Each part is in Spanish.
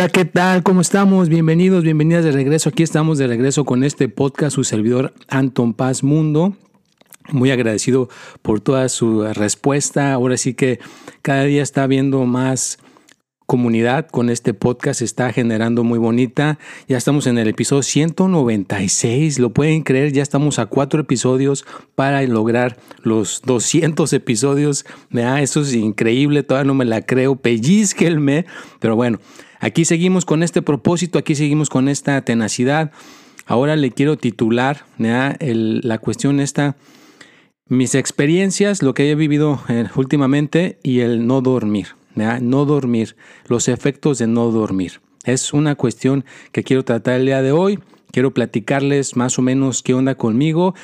Hola, ¿qué tal? ¿Cómo estamos? Bienvenidos, bienvenidas de regreso. Aquí estamos de regreso con este podcast, su servidor Anton Paz Mundo. Muy agradecido por toda su respuesta. Ahora sí que cada día está viendo más comunidad con este podcast, está generando muy bonita. Ya estamos en el episodio 196, lo pueden creer, ya estamos a cuatro episodios para lograr los 200 episodios. Eso es increíble, todavía no me la creo, pellizquelme, pero bueno. Aquí seguimos con este propósito, aquí seguimos con esta tenacidad. Ahora le quiero titular la cuestión esta, mis experiencias, lo que he vivido eh, últimamente y el no dormir, no dormir, los efectos de no dormir. Es una cuestión que quiero tratar el día de hoy. Quiero platicarles más o menos qué onda conmigo.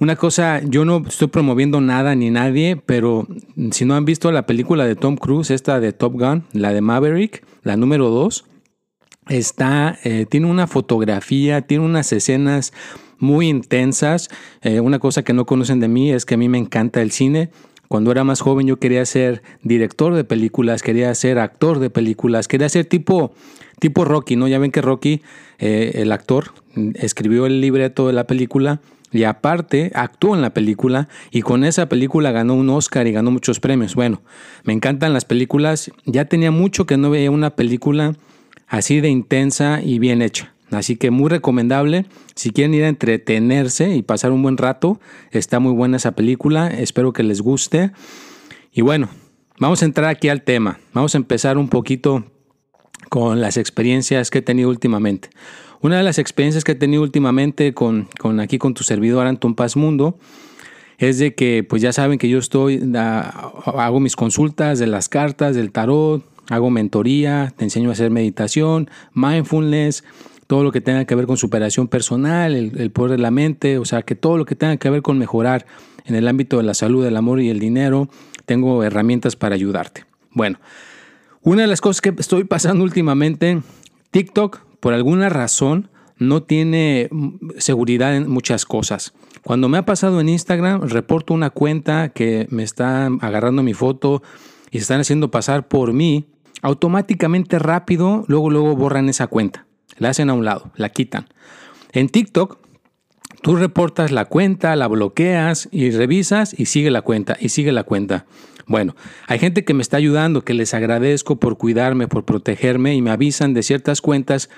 Una cosa, yo no estoy promoviendo nada ni nadie, pero si no han visto la película de Tom Cruise, esta de Top Gun, la de Maverick, la número 2, está, eh, tiene una fotografía, tiene unas escenas muy intensas. Eh, una cosa que no conocen de mí es que a mí me encanta el cine. Cuando era más joven yo quería ser director de películas, quería ser actor de películas, quería ser tipo, tipo Rocky, ¿no? Ya ven que Rocky, eh, el actor, escribió el libreto de la película y aparte actuó en la película y con esa película ganó un Oscar y ganó muchos premios. Bueno, me encantan las películas. Ya tenía mucho que no veía una película así de intensa y bien hecha. Así que muy recomendable. Si quieren ir a entretenerse y pasar un buen rato, está muy buena esa película. Espero que les guste. Y bueno, vamos a entrar aquí al tema. Vamos a empezar un poquito con las experiencias que he tenido últimamente. Una de las experiencias que he tenido últimamente con, aquí con tu servidor Anton Paz Mundo es de que pues ya saben que yo estoy, hago mis consultas de las cartas, del tarot, hago mentoría, te enseño a hacer meditación, mindfulness, todo lo que tenga que ver con superación personal, el, el, poder de la mente, o sea, que todo lo que tenga que ver con mejorar en el ámbito de la salud, el amor y el dinero, tengo herramientas para ayudarte. Bueno, una de las cosas que estoy pasando últimamente, TikTok por alguna razón no tiene seguridad en muchas cosas. Cuando me ha pasado en Instagram, reporto una cuenta que me está agarrando mi foto y se están haciendo pasar por mí, automáticamente rápido, luego, luego borran esa cuenta. La hacen a un lado, la quitan. En TikTok, tú reportas la cuenta, la bloqueas y revisas y sigue la cuenta y sigue la cuenta. Bueno, hay gente que me está ayudando, que les agradezco por cuidarme, por protegerme y me avisan de ciertas cuentas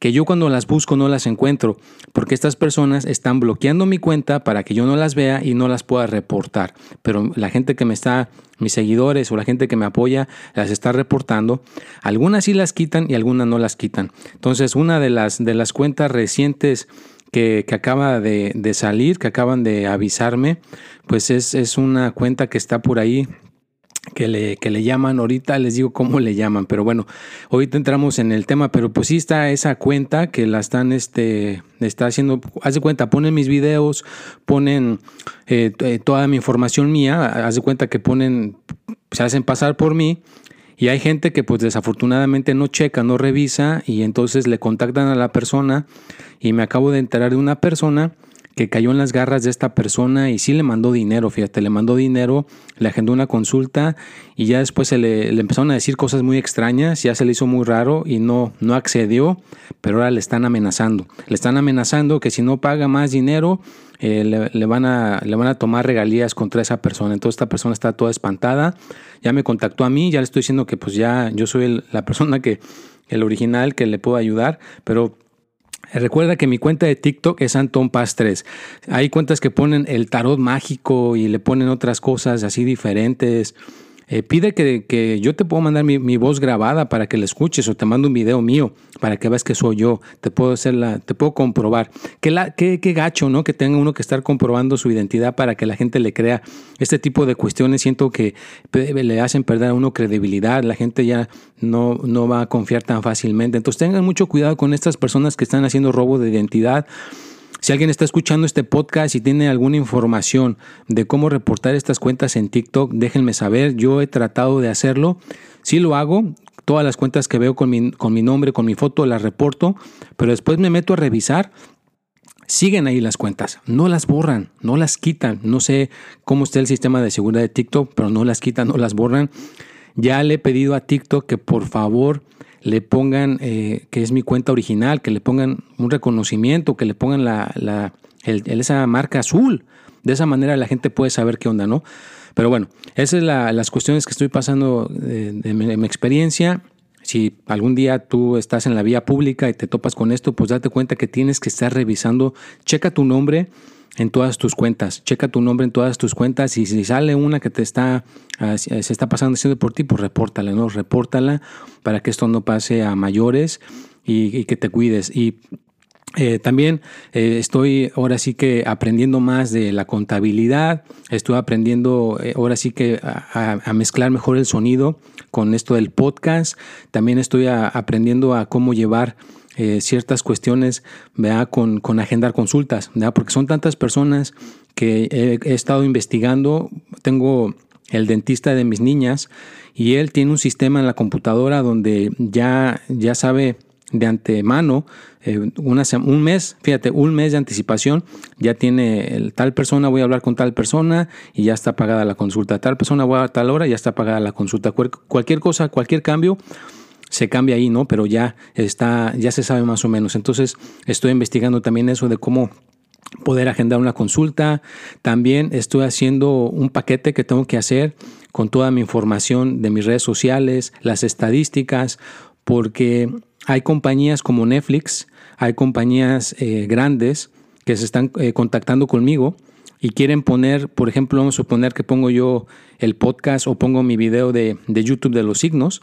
que yo cuando las busco no las encuentro, porque estas personas están bloqueando mi cuenta para que yo no las vea y no las pueda reportar. Pero la gente que me está, mis seguidores o la gente que me apoya, las está reportando. Algunas sí las quitan y algunas no las quitan. Entonces, una de las, de las cuentas recientes que, acaba de, salir, que acaban de avisarme, pues es, es una cuenta que está por ahí que le, que le llaman, ahorita les digo cómo le llaman, pero bueno, ahorita entramos en el tema, pero pues sí está esa cuenta que la están, este, está haciendo, haz de cuenta, ponen mis videos, ponen eh, eh, toda mi información mía, haz de cuenta que ponen, se hacen pasar por mí, y hay gente que pues desafortunadamente no checa, no revisa, y entonces le contactan a la persona, y me acabo de enterar de una persona, que cayó en las garras de esta persona y sí le mandó dinero, fíjate, le mandó dinero, le agendó una consulta y ya después se le, empezaron a decir cosas muy extrañas, ya se le hizo muy raro y no, no accedió, pero ahora le están amenazando. Le están amenazando que si no paga más dinero, eh, le, van a, le van a tomar regalías contra esa persona. Entonces esta persona está toda espantada, ya me contactó a mí, ya le estoy diciendo que pues ya yo soy la persona que, el original que le puedo ayudar, pero Recuerda que mi cuenta de TikTok es Anton Paz 3. Hay cuentas que ponen el tarot mágico y le ponen otras cosas así diferentes. Eh, pide que, yo te puedo mandar mi, voz grabada para que la escuches o te mando un video mío para que veas que soy yo. Te puedo hacer la, te puedo comprobar. Qué, la, qué, qué gacho, ¿no? Que tenga uno que estar comprobando su identidad para que la gente le crea. Este tipo de cuestiones siento que le hacen perder a uno credibilidad. La gente ya no, no va a confiar tan fácilmente. Entonces tengan mucho cuidado con estas personas que están haciendo robo de identidad. Si alguien está escuchando este podcast y tiene alguna información de cómo reportar estas cuentas en TikTok, déjenme saber. Yo he tratado de hacerlo. Sí lo hago. Todas las cuentas que veo con mi nombre, con mi foto, las reporto. Pero después me meto a revisar siguen ahí las cuentas, no las borran, no las quitan. No sé cómo está el sistema de seguridad de TikTok, pero no las quitan, no las borran. Ya le he pedido a TikTok que por favor le pongan eh, que es mi cuenta original, que le pongan un reconocimiento, que le pongan la, esa marca azul. De esa manera la gente puede saber qué onda, ¿no? Pero bueno, esas son las cuestiones que estoy pasando de, mi, experiencia. Si algún día tú estás en la vía pública y te topas con esto, pues date cuenta que tienes que estar revisando, checa tu nombre, en todas tus cuentas. Checa tu nombre en todas tus cuentas y si sale una que te está, ah, se está pasando haciendo por ti, pues repórtala, ¿no? Repórtala para que esto no pase a mayores y, que te cuides. Y eh, también eh, estoy ahora sí que aprendiendo más de la contabilidad, estoy aprendiendo eh, ahora sí que a, mezclar mejor el sonido con esto del podcast, también estoy aprendiendo a cómo llevar eh, ciertas cuestiones Con, con agendar consultas, porque son tantas personas que he, estado investigando. Tengo el dentista de mis niñas y él tiene un sistema en la computadora donde ya, ya sabe de antemano, eh, una, un mes, fíjate, un mes de anticipación, ya tiene el, tal persona, voy a hablar con tal persona y ya está pagada la consulta, tal persona voy a tal hora, ya está pagada la consulta, cualquier cosa, cualquier cambio, se cambia ahí, ¿no? Pero ya está, ya se sabe más o menos. Entonces estoy investigando también eso de cómo poder agendar una consulta. También estoy haciendo un paquete que tengo que hacer con toda mi información de mis redes sociales, las estadísticas, porque hay compañías como Netflix, hay compañías eh, grandes que se están eh, contactando conmigo y quieren poner, por ejemplo, vamos a suponer que pongo yo el podcast o pongo mi video de, de YouTube de los signos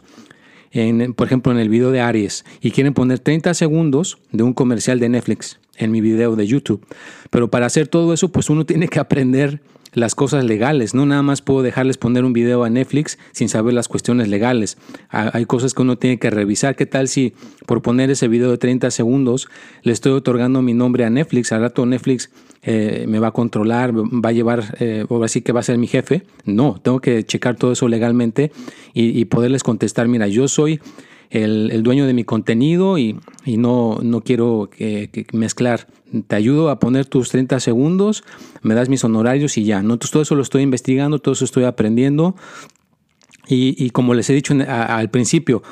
por ejemplo, en el video de Aries y quieren poner 30 segundos de un comercial de Netflix en mi video de YouTube. Pero para hacer todo eso, pues uno tiene que aprender las cosas legales. No nada más puedo dejarles poner un video a Netflix sin saber las cuestiones legales. Hay cosas que uno tiene que revisar. ¿Qué tal si por poner ese video de 30 segundos le estoy otorgando mi nombre a Netflix? Al rato Netflix eh, me va a controlar, va a llevar, eh, o así que va a ser mi jefe. No, tengo que checar todo eso legalmente y, poderles contestar, mira, yo soy el, dueño de mi contenido y, no, no quiero mezclar te ayudo a poner tus 30 segundos, me das mis honorarios y ya. ¿no? Entonces todo eso lo estoy investigando, todo eso estoy aprendiendo. Y, como les he dicho al principio,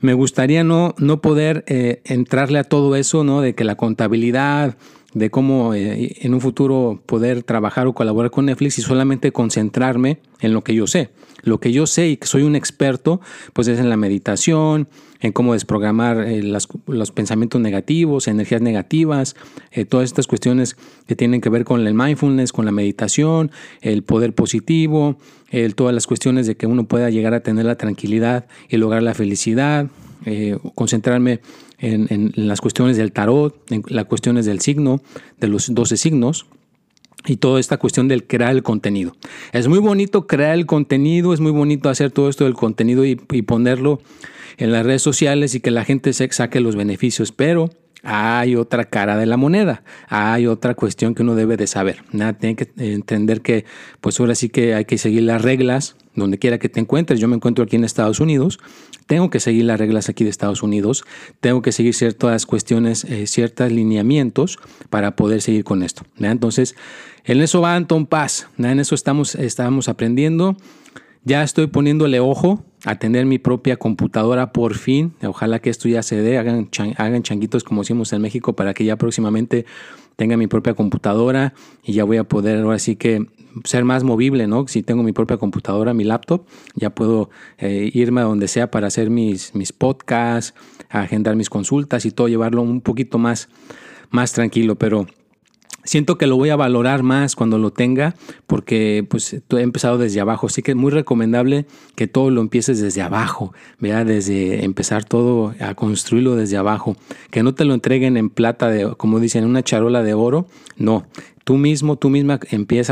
me gustaría no, no poder eh, entrarle a todo eso, ¿no? De que la contabilidad, de cómo eh, en un futuro poder trabajar o colaborar con Netflix y solamente concentrarme en lo que yo sé. Lo que yo sé y que soy un experto, pues es en la meditación, en cómo desprogramar eh, los pensamientos negativos, energías negativas, eh, todas estas cuestiones que tienen que ver con el mindfulness, con la meditación, el poder positivo, todas las cuestiones de que uno pueda llegar a tener la tranquilidad y lograr la felicidad, concentrarme en, las cuestiones del tarot, en las cuestiones del signo, de los 12 signos y toda esta cuestión del crear el contenido. Es muy bonito crear el contenido, es muy bonito hacer todo esto del contenido y, ponerlo en las redes sociales y que la gente se saque los beneficios, pero hay otra cara de la moneda, hay otra cuestión que uno debe de saber. Nada, tiene que entender que pues ahora sí que hay que seguir las reglas donde quiera que te encuentres. Yo me encuentro aquí en Estados Unidos, tengo que seguir las reglas aquí de Estados Unidos, tengo que seguir ciertas cuestiones, eh, ciertos lineamientos para poder seguir con esto. Entonces, en eso va Anton Paz, en eso estamos, estamos aprendiendo. Ya estoy poniéndole ojo a tener mi propia computadora por fin. Ojalá que esto ya se dé, hagan, hagan changuitos como decimos en México para que ya próximamente tenga mi propia computadora y ya voy a poder ahora sí que ser más movible, ¿no? Si tengo mi propia computadora, mi laptop, ya puedo eh, irme a donde sea para hacer mis, mis podcasts, agendar mis consultas y todo, llevarlo un poquito más, más tranquilo. Pero siento que lo voy a valorar más cuando lo tenga porque pues he empezado desde abajo, así que es muy recomendable que todo lo empieces desde abajo, vea desde empezar todo a construirlo desde abajo, que no te lo entreguen en plata de como dicen, en una charola de oro, no, Tú mismo, tú misma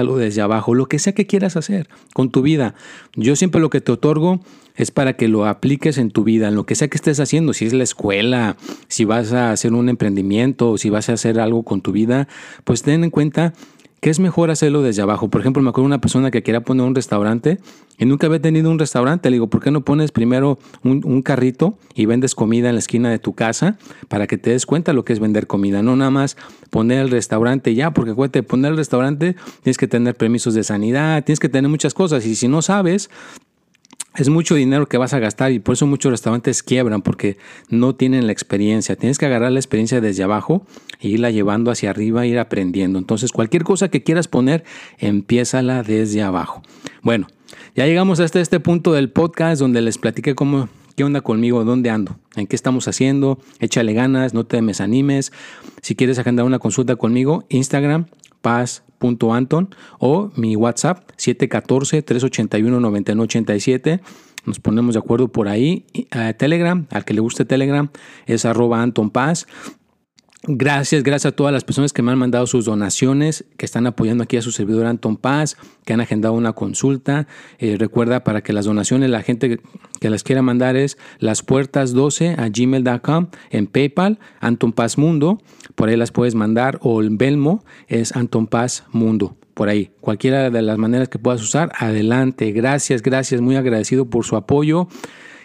lo desde abajo, lo que sea que quieras hacer con tu vida. Yo siempre lo que te otorgo es para que lo apliques en tu vida, en lo que sea que estés haciendo, si es la escuela, si vas a hacer un emprendimiento, si vas a hacer algo con tu vida, pues ten en cuenta que es mejor hacerlo desde abajo. Por ejemplo, me acuerdo de una persona que quería poner un restaurante y nunca había tenido un restaurante. Le digo, ¿por qué no pones primero un, carrito y vendes comida en la esquina de tu casa para que te des cuenta lo que es vender comida? No nada más poner el restaurante ya, porque acuérdate, poner el restaurante tienes que tener permisos de sanidad, tienes que tener muchas cosas y si no sabes, es mucho dinero que vas a gastar y por eso muchos restaurantes quiebran porque no tienen la experiencia. Tienes que agarrar la experiencia desde abajo e irla llevando hacia arriba, ir aprendiendo. Entonces, cualquier cosa que quieras poner, empiézala desde abajo. Bueno, ya llegamos hasta este punto del podcast donde les platiqué cómo qué onda conmigo, dónde ando, en qué estamos haciendo, échale ganas, no te desanimes. Si quieres agendar una consulta conmigo, Instagram, paz.anton o mi WhatsApp 714-381-9987. Nos ponemos de acuerdo por ahí. Telegram, al que le guste Telegram, es arroba Anton Paz. Gracias, gracias a todas las personas que me han mandado sus donaciones, que están apoyando aquí a su servidor Anton Paz, que han agendado una consulta. Eh, recuerda para que las donaciones, la gente que las quiera mandar es las puertas 12 a gmail.com en PayPal, Anton Paz Mundo, por ahí las puedes mandar, o el Belmo es Anton Paz Mundo, por ahí. Cualquiera de las maneras que puedas usar, adelante. Gracias, gracias, muy agradecido por su apoyo.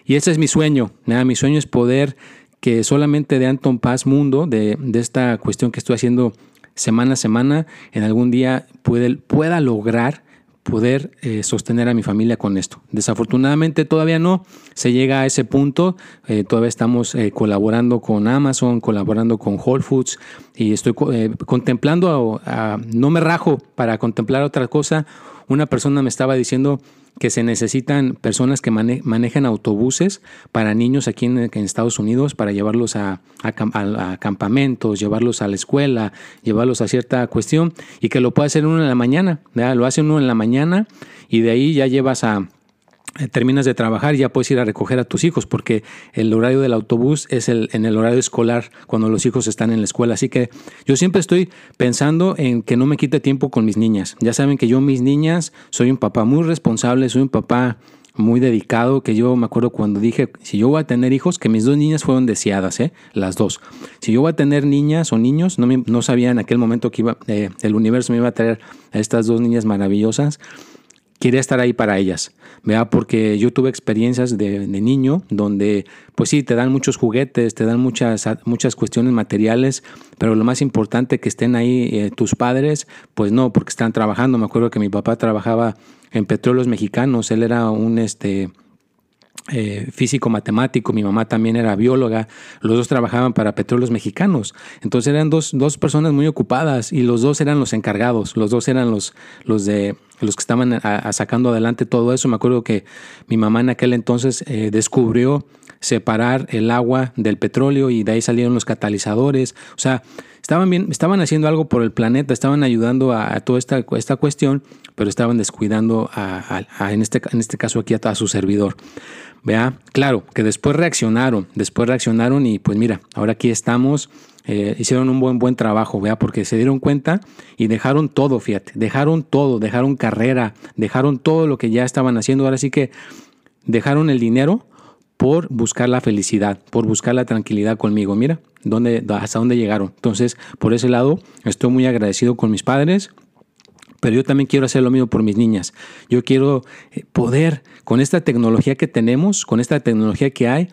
Y ese es mi sueño. Mi sueño es poder que solamente de Anton Paz Mundo, de, esta cuestión que estoy haciendo semana a semana, en algún día pueda lograr poder eh, sostener a mi familia con esto. Desafortunadamente todavía no se llega a ese punto, eh, todavía estamos eh, colaborando con Amazon, colaborando con Whole Foods y estoy contemplando, no me rajo para contemplar otra cosa. Una persona me estaba diciendo que se necesitan personas que manejen autobuses para niños aquí en, Estados Unidos para llevarlos a, campamentos, llevarlos a la escuela, llevarlos a cierta cuestión y que lo puede hacer uno en la mañana. Lo hace uno en la mañana y de ahí ya llevas a, terminas de trabajar ya puedes ir a recoger a tus hijos porque el horario del autobús es el, en el horario escolar cuando los hijos están en la escuela. Así que yo siempre estoy pensando en que no me quite tiempo con mis niñas. Ya saben que yo mis niñas soy un papá muy responsable, soy un papá muy dedicado, que yo me acuerdo cuando dije, si yo voy a tener hijos, que mis dos niñas fueron deseadas, ¿eh? las dos. Si yo voy a tener niñas o niños, no, no sabía en aquel momento que iba, eh, el universo me iba a traer a estas dos niñas maravillosas quería estar ahí para ellas, ¿vea? Porque yo tuve experiencias de, niño donde, pues sí, te dan muchos juguetes, te dan muchas, muchas cuestiones materiales, pero lo más importante que estén ahí eh, tus padres, pues no, porque están trabajando. Me acuerdo que mi papá trabajaba en petróleos mexicanos, él era un, este, eh, físico matemático, mi mamá también era bióloga, los dos trabajaban para petróleos mexicanos, entonces eran dos, dos, personas muy ocupadas y los dos eran los encargados, los dos eran los, los de los que estaban sacando adelante todo eso. Me acuerdo que mi mamá en aquel entonces eh, descubrió separar el agua del petróleo y de ahí salieron los catalizadores. O sea, estaban bien, estaban haciendo algo por el planeta, estaban ayudando a, toda esta, esta, cuestión, pero estaban descuidando a, en, este, en este caso aquí a, su servidor. Vea, claro, que después reaccionaron, después reaccionaron y pues mira, ahora aquí estamos, eh, hicieron un buen, buen trabajo, vea, porque se dieron cuenta y dejaron todo, fíjate, dejaron todo, dejaron carrera, dejaron todo lo que ya estaban haciendo, ahora sí que dejaron el dinero por buscar la felicidad, por buscar la tranquilidad conmigo. Mira, dónde, hasta dónde llegaron. Entonces, por ese lado, estoy muy agradecido con mis padres, pero yo también quiero hacer lo mismo por mis niñas. Yo quiero eh, poder, con esta tecnología que tenemos, con esta tecnología que hay,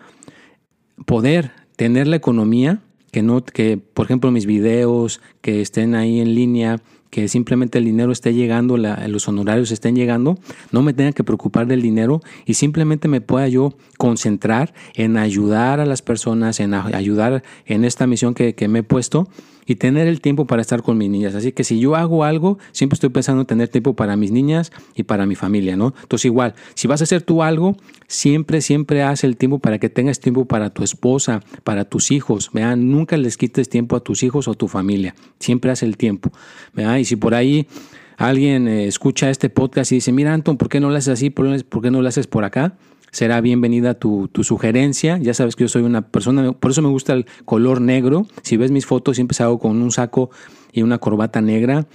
poder tener la economía que no, que por ejemplo mis videos que estén ahí en línea, que simplemente el dinero esté llegando, los honorarios estén llegando, no me tenga que preocupar del dinero y simplemente me pueda yo concentrar en ayudar a las personas, en ayudar en esta misión que me he puesto y tener el tiempo para estar con mis niñas. Así que si yo hago algo, siempre estoy pensando en tener tiempo para mis niñas y para mi familia, ¿no? Entonces igual, si vas a hacer tú algo, siempre, siempre haz el tiempo para que tengas tiempo para tu esposa, para tus hijos, vean, nunca les quites tiempo a tus hijos o a tu familia, siempre haz el tiempo, ¿vean? Y si por ahí alguien eh, escucha este podcast y dice, mira Anton, ¿por qué no lo haces así? ¿Por qué no lo haces por acá? Será bienvenida tu, tu, sugerencia. Ya sabes que yo soy una persona, por eso me gusta el color negro. Si ves mis fotos, siempre salgo con un saco y una corbata negra.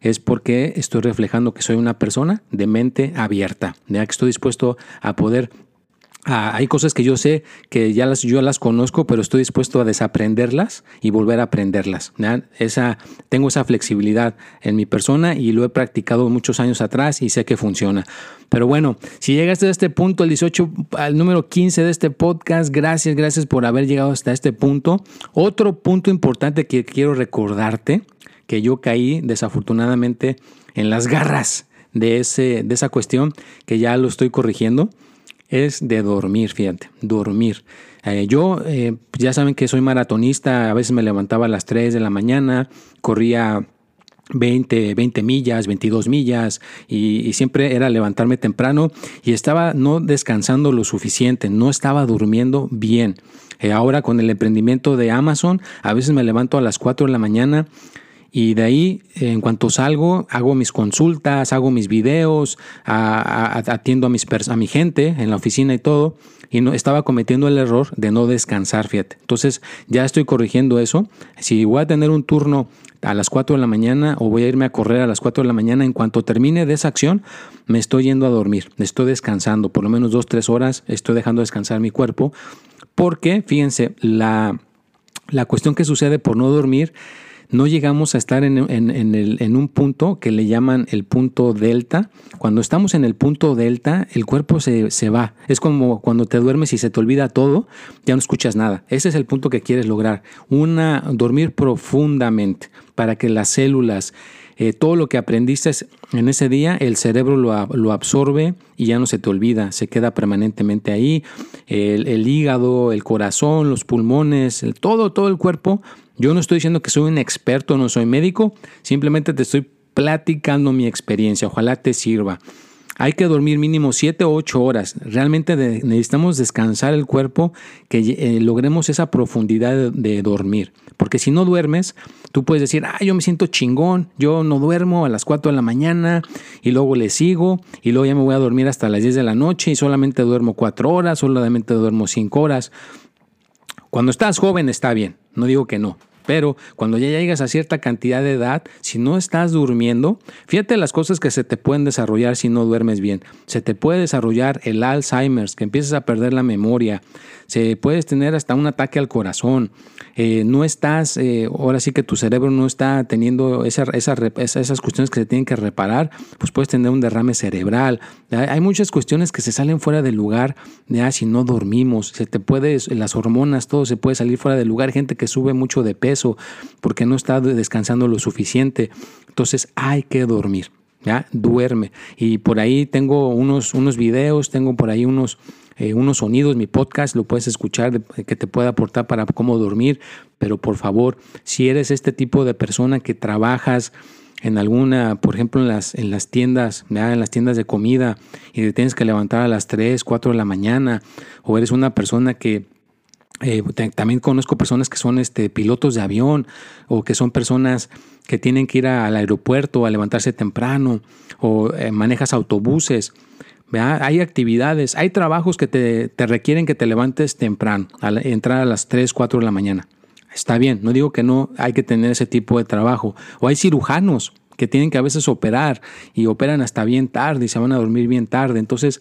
Es porque estoy reflejando que soy una persona de mente abierta, ya que estoy dispuesto a poder Ah, hay cosas que yo sé que ya las, yo las conozco, pero estoy dispuesto a desaprenderlas y volver a aprenderlas. Tengo esa flexibilidad en mi persona y lo he practicado muchos años atrás y sé que funciona. Pero bueno, si llegaste a este punto, el 18, al número 15 de este podcast, gracias, gracias por haber llegado hasta este punto. Otro punto importante que quiero recordarte, que yo caí desafortunadamente en las garras de, ese, de esa cuestión, que ya lo estoy corrigiendo es de dormir, fíjate, dormir. Eh, yo, eh, ya saben que soy maratonista, a veces me levantaba a las 3 de la mañana, corría 20, 20 millas, 22 millas y, siempre era levantarme temprano y estaba no descansando lo suficiente, no estaba durmiendo bien. Eh, ahora con el emprendimiento de Amazon, a veces me levanto a las 4 de la mañana y de ahí, en cuanto salgo, hago mis consultas, hago mis videos, atiendo a, mis a mi gente en la oficina y todo. Y no, estaba cometiendo el error de no descansar, fíjate. Entonces ya estoy corrigiendo eso. Si voy a tener un turno a las 4 de la mañana o voy a irme a correr a las 4 de la mañana, en cuanto termine de esa acción, me estoy yendo a dormir, estoy descansando, por lo menos 2, 3 horas, estoy dejando descansar mi cuerpo, porque fíjense, la, la cuestión que sucede por no dormir no llegamos a estar en, un punto que le llaman el punto delta. Cuando estamos en el punto delta, el cuerpo se, va. Es como cuando te duermes y se te olvida todo, ya no escuchas nada. Ese es el punto que quieres lograr. Una, dormir profundamente para que las células, eh, todo lo que aprendiste en ese día, el cerebro lo, absorbe y ya no se te olvida, se queda permanentemente ahí. El, hígado, el corazón, los pulmones, todo, todo el cuerpo yo no estoy diciendo que soy un experto, no soy médico, simplemente te estoy platicando mi experiencia, ojalá te sirva. Hay que dormir mínimo 7 o 8 horas. Realmente necesitamos descansar el cuerpo, que eh, logremos esa profundidad de, dormir. Porque si no duermes, tú puedes decir, ah, yo me siento chingón, yo no duermo a las 4 de la mañana y luego le sigo y luego ya me voy a dormir hasta las 10 de la noche y solamente duermo 4 horas, solamente duermo 5 horas. Cuando estás joven está bien, no digo que no, pero cuando ya llegas a cierta cantidad de edad, si no estás durmiendo, fíjate las cosas que se te pueden desarrollar si no duermes bien. Se te puede desarrollar el Alzheimer's, que empiezas a perder la memoria. Se puedes tener hasta un ataque al corazón. Eh, no estás, eh, ahora sí que tu cerebro no está teniendo esa, esas cuestiones que se tienen que reparar, pues puedes tener un derrame cerebral. Hay muchas cuestiones que se salen fuera del lugar ya si no dormimos. Se te puede, las hormonas, todo se puede salir fuera del lugar. Gente que sube mucho de peso porque no está descansando lo suficiente. Entonces hay que dormir. ¿ya? Duerme. Y por ahí tengo unos, unos videos, tengo por ahí unos, eh, unos sonidos, mi podcast lo puedes escuchar que te pueda aportar para cómo dormir. Pero por favor, si eres este tipo de persona que trabajas en alguna, por ejemplo, en las, en las tiendas, en las tiendas de comida y te tienes que levantar a las 3, 4 de la mañana, o eres una persona que eh, también conozco personas que son este, pilotos de avión o que son personas que tienen que ir al aeropuerto a levantarse temprano o eh, manejas autobuses. Hay actividades, hay trabajos que te, requieren que te levantes temprano, al entrar a las 3, 4 de la mañana. Está bien, no digo que no hay que tener ese tipo de trabajo. O hay cirujanos que tienen que a veces operar y operan hasta bien tarde y se van a dormir bien tarde. Entonces,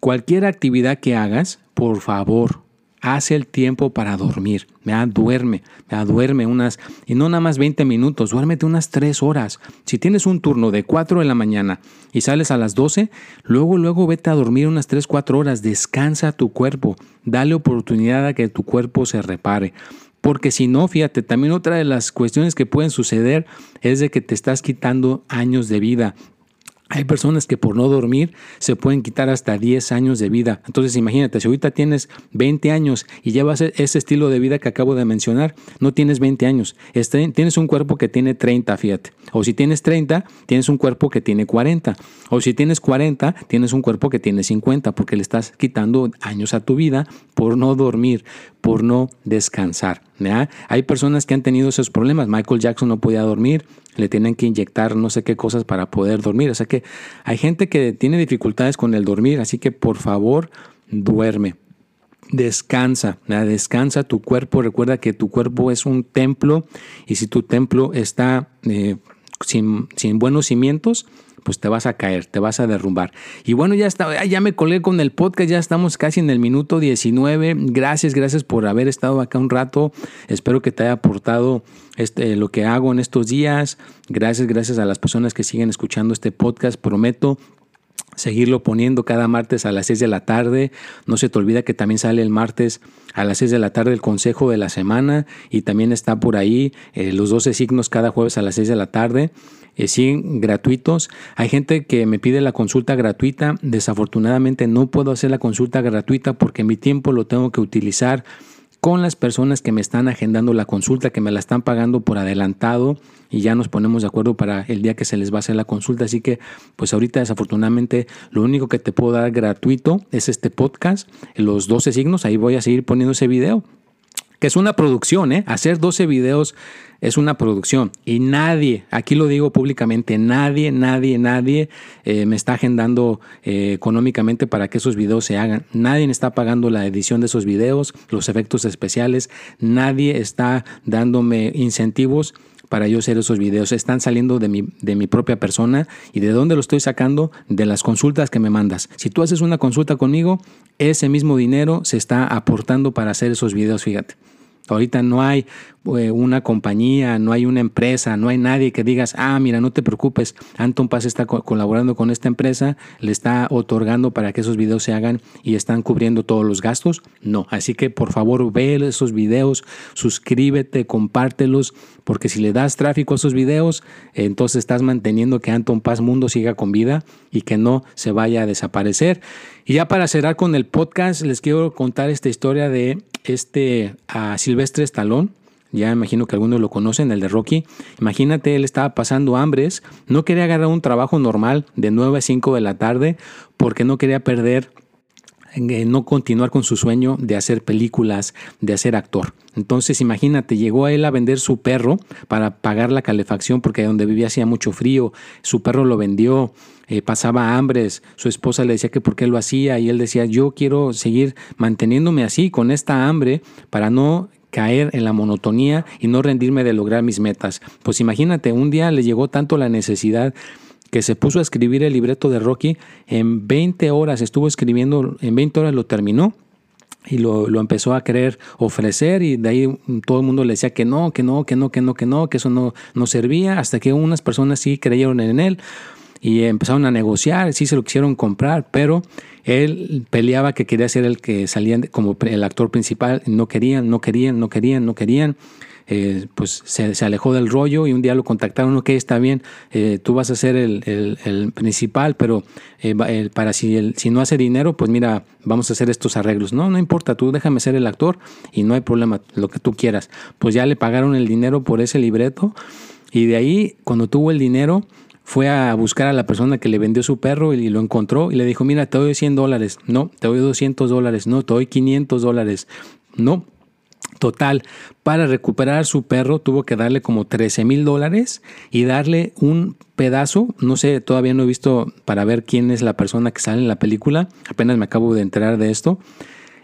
cualquier actividad que hagas, por favor, hace el tiempo para dormir. ¿ya? Duerme, ¿ya? duerme unas, y no nada más 20 minutos, duérmete unas 3 horas. Si tienes un turno de 4 de la mañana y sales a las 12, luego, luego vete a dormir unas 3, 4 horas, descansa tu cuerpo, dale oportunidad a que tu cuerpo se repare. Porque si no, fíjate, también otra de las cuestiones que pueden suceder es de que te estás quitando años de vida. Hay personas que por no dormir se pueden quitar hasta 10 años de vida. Entonces imagínate, si ahorita tienes 20 años y llevas e-, ese estilo de vida que acabo de mencionar, no tienes 20 años, este, tienes un cuerpo que tiene 30, fíjate. O si tienes 30, tienes un cuerpo que tiene 40. O si tienes 40, tienes un cuerpo que tiene 50, porque le estás quitando años a tu vida por no dormir, por no descansar. Hay personas que han tenido esos problemas. Michael Jackson no podía dormir, le tienen que inyectar no sé qué cosas para poder dormir. O sea que hay gente que tiene dificultades con el dormir, así que por favor duerme. Descansa, descansa tu cuerpo. Recuerda que tu cuerpo es un templo y si tu templo está eh, sin, sin buenos cimientos, pues te vas a caer, te vas a derrumbar. Y bueno, ya está, ya me colé con el podcast, ya estamos casi en el minuto 19. Gracias, gracias por haber estado acá un rato. Espero que te haya aportado este, lo que hago en estos días. Gracias, gracias a las personas que siguen escuchando este podcast. Prometo seguirlo poniendo cada martes a las 6 de la tarde. No se te olvida que también sale el martes a las 6 de la tarde el consejo de la semana y también está por ahí eh, los 12 signos cada jueves a las 6 de la tarde eh, siguen gratuitos. Hay gente que me pide la consulta gratuita. Desafortunadamente no puedo hacer la consulta gratuita porque mi tiempo lo tengo que utilizar con las personas que me están agendando la consulta, que me la están pagando por adelantado y ya nos ponemos de acuerdo para el día que se les va a hacer la consulta. Así que pues ahorita desafortunadamente lo único que te puedo dar gratuito es este podcast, los 12 signos, ahí voy a seguir poniendo ese video que es una producción, ¿eh? Hacer 12 videos es una producción y nadie, aquí lo digo públicamente, nadie, nadie, nadie eh, me está agendando eh, económicamente para que esos videos se hagan. Nadie está pagando la edición de esos videos, los efectos especiales, nadie está dándome incentivos para yo hacer esos videos. Están saliendo de mi, de mi propia persona y de dónde lo estoy sacando, de las consultas que me mandas. Si tú haces una consulta conmigo, ese mismo dinero se está aportando para hacer esos videos, fíjate. Ahorita no hay eh, una compañía, no hay una empresa, no hay nadie que digas, ah, mira, no te preocupes, Anton Paz está colaborando con esta empresa, le está otorgando para que esos videos se hagan y están cubriendo todos los gastos. No, así que por favor ve esos videos, suscríbete, compártelos, porque si le das tráfico a esos videos, entonces estás manteniendo que Anton Paz Mundo siga con vida y que no se vaya a desaparecer. Y ya para cerrar con el podcast, les quiero contar esta historia de este a Silvestre Stallone. Ya imagino que algunos lo conocen, el de Rocky. Imagínate, él estaba pasando hambres, no quería agarrar un trabajo normal de 9 a 5 de la tarde porque no quería perder no continuar con su sueño de hacer películas, de hacer actor. Entonces imagínate, llegó a él a vender su perro para pagar la calefacción porque donde vivía hacía mucho frío, su perro lo vendió, eh, pasaba hambres, su esposa le decía que por qué lo hacía y él decía, yo quiero seguir manteniéndome así, con esta hambre, para no caer en la monotonía y no rendirme de lograr mis metas. Pues imagínate, un día le llegó tanto la necesidad que se puso a escribir el libreto de Rocky, en 20 horas estuvo escribiendo, en 20 horas lo terminó y lo, empezó a querer ofrecer y de ahí todo el mundo le decía que no, que no, que no, que no, que no, que eso no, no servía, hasta que unas personas sí creyeron en él y empezaron a negociar, sí se lo quisieron comprar, pero él peleaba que quería ser el que salía como el actor principal, no querían, no querían, no querían, no querían. Eh, pues se, alejó del rollo y un día lo contactaron, ok, está bien, eh, tú vas a ser el, principal, pero eh, para si, si no hace dinero, pues mira, vamos a hacer estos arreglos. No, no importa, tú déjame ser el actor y no hay problema, lo que tú quieras. Pues ya le pagaron el dinero por ese libreto y de ahí, cuando tuvo el dinero, fue a buscar a la persona que le vendió su perro y lo encontró y le dijo, mira, te doy 100 dólares, no, te doy 200 dólares, no, te doy 500 dólares, no, Total, para recuperar su perro tuvo que darle como 13 mil dólares y darle un pedazo, no sé, todavía no he visto para ver quién es la persona que sale en la película, apenas me acabo de enterar de esto,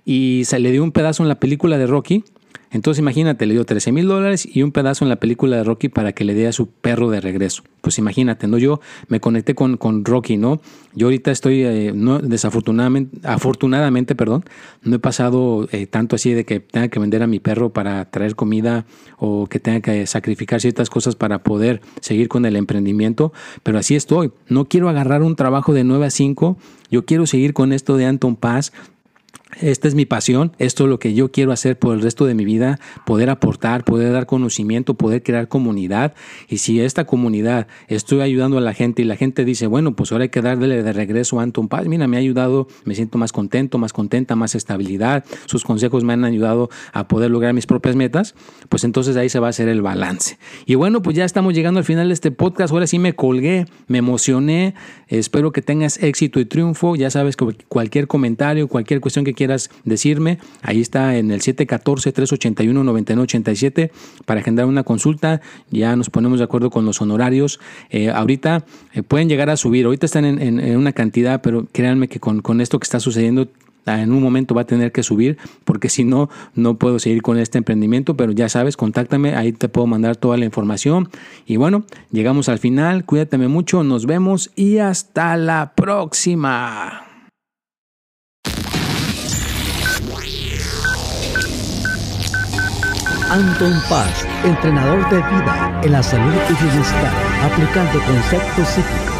y se le dio un pedazo en la película de Rocky entonces imagínate, le dio 13 mil dólares y un pedazo en la película de Rocky para que le dé a su perro de regreso. Pues imagínate, ¿no? Yo me conecté con, con Rocky, ¿no? Yo ahorita estoy, eh, no, desafortunadamente, afortunadamente, perdón, no he pasado eh, tanto así de que tenga que vender a mi perro para traer comida o que tenga que sacrificar ciertas cosas para poder seguir con el emprendimiento, pero así estoy. No quiero agarrar un trabajo de 9 a 5, yo quiero seguir con esto de Anton Paz, esta es mi pasión, esto es lo que yo quiero hacer por el resto de mi vida, poder aportar, poder dar conocimiento, poder crear comunidad. Y si esta comunidad estoy ayudando a la gente y la gente dice, bueno, pues ahora hay que darle de regreso a Anton Paz, mira, me ha ayudado, me siento más contento, más contenta, más estabilidad, sus consejos me han ayudado a poder lograr mis propias metas, pues entonces ahí se va a hacer el balance. Y bueno, pues ya estamos llegando al final de este podcast, ahora sí me colgué, me emocioné, espero que tengas éxito y triunfo, ya sabes que cualquier comentario, cualquier cuestión que quieras decirme, ahí está en el 714-381-9987 para agendar una consulta. Ya nos ponemos de acuerdo con los honorarios. Eh, ahorita eh, pueden llegar a subir, ahorita están en, una cantidad, pero créanme que con, con esto que está sucediendo ah, en un momento va a tener que subir porque si no, no puedo seguir con este emprendimiento, pero ya sabes, contáctame, ahí te puedo mandar toda la información. Y bueno, llegamos al final, cuídate mucho, nos vemos y hasta la próxima. Anton Paz, entrenador de vida en la salud y bienestar, aplicando conceptos psíquicos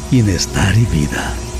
bienestar y vida.